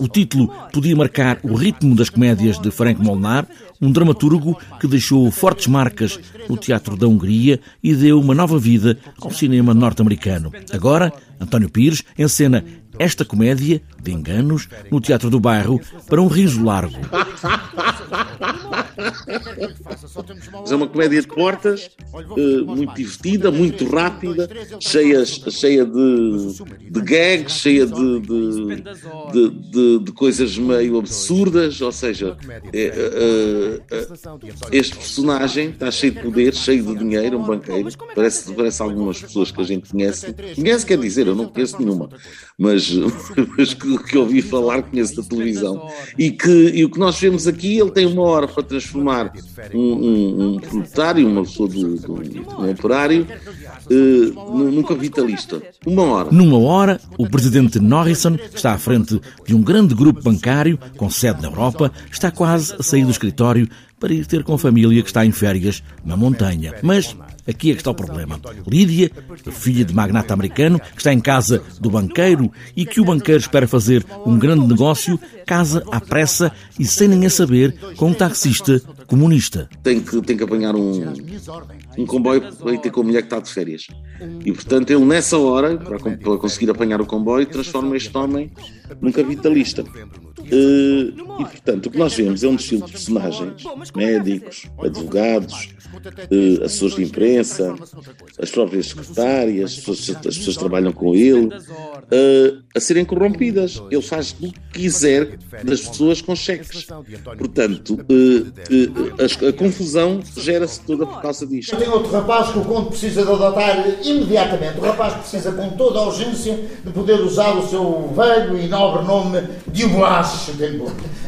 O título podia marcar o ritmo das comédias de Frank Molnar, um dramaturgo que deixou fortes marcas no teatro da Hungria e deu uma nova vida ao cinema norte-americano. Agora, António Pires encena esta comédia de enganos no Teatro do Bairro para um riso largo. É uma comédia de portas, uh, muito divertida, muito rápida, cheia, cheia de, de gags, cheia de, de, de, de coisas meio absurdas. Ou seja, é, uh, uh, este personagem está cheio de poder, cheio de dinheiro, um banqueiro. Parece, parece algumas pessoas que a gente conhece. Conhece quer dizer, eu não conheço nenhuma, mas, mas que, que ouvi falar, conheço da televisão. E, que, e o que nós vemos aqui, ele tem uma hora para transformar um, um, um proletário, uma pessoa do, do, um operário, uh, num capitalista. Uma hora. Numa hora, o presidente Norrison, está à frente de um grande grupo bancário com sede na Europa, está quase a sair do escritório para ir ter com a família que está em férias na montanha. Mas Aqui é que está o problema. Lídia, filha de magnata americano, que está em casa do banqueiro e que o banqueiro espera fazer um grande negócio, casa à pressa e sem ninguém saber com um taxista comunista. Tem que, tem que apanhar um, um comboio para ir ter com a mulher que está de férias. E portanto ele nessa hora, para, para conseguir apanhar o comboio, transforma este homem num capitalista. Uh, e portanto o que nós vemos é um desfile de personagens, médicos, advogados, uh, assessores de imprensa, as próprias secretárias, as pessoas, as pessoas trabalham com ele, uh, a serem corrompidas. Ele faz o que quiser das pessoas com cheques. Portanto, a, a confusão gera-se toda por causa disto. Tem outro rapaz que o conde precisa de adotar imediatamente. O rapaz precisa, com toda a urgência, de poder usar o seu velho e nobre nome de Uboas.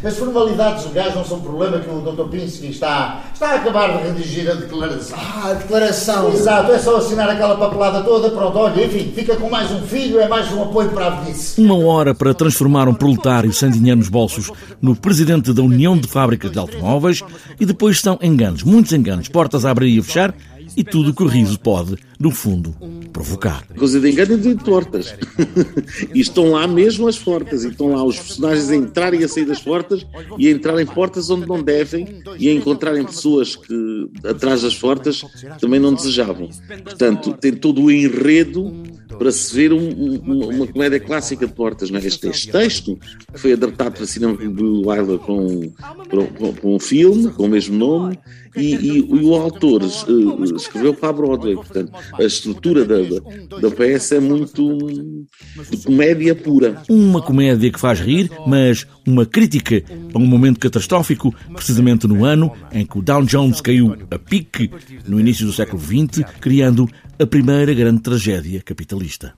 As formalidades legais não são problema que o Dr. Pinsky está, está a acabar de redigir a declaração. Ah, a declaração. Exato, é só assinar aquela papelada toda, pronto, olha, enfim, fica com mais um filho, é mais um para a. Uma hora para transformar um proletário sem dinheiro nos bolsos no presidente da União de Fábricas de Automóveis e depois são enganos, muitos enganos, portas a abrir e a fechar e tudo o que o riso pode, no fundo, provocar. Coisa de engano e de tortas. e estão lá mesmo as portas, e estão lá os personagens a entrar e a sair das portas e a entrar em portas onde não devem e a encontrarem pessoas que atrás das portas também não desejavam. Portanto, tem todo o enredo para se ver um, um, uma comédia clássica de portas. Não é? este, este texto foi adaptado para cinema do Wilder com, com, com, um filme com o mesmo nome e, e, e o autor uh, escreveu para a Broadway. Portanto, a estrutura da, da, da peça é muito de comédia pura. Uma comédia que faz rir, mas uma crítica a um momento catastrófico, precisamente no ano em que o Dow Jones caiu a pique no início do século XX, criando a primeira grande tragédia capitalista.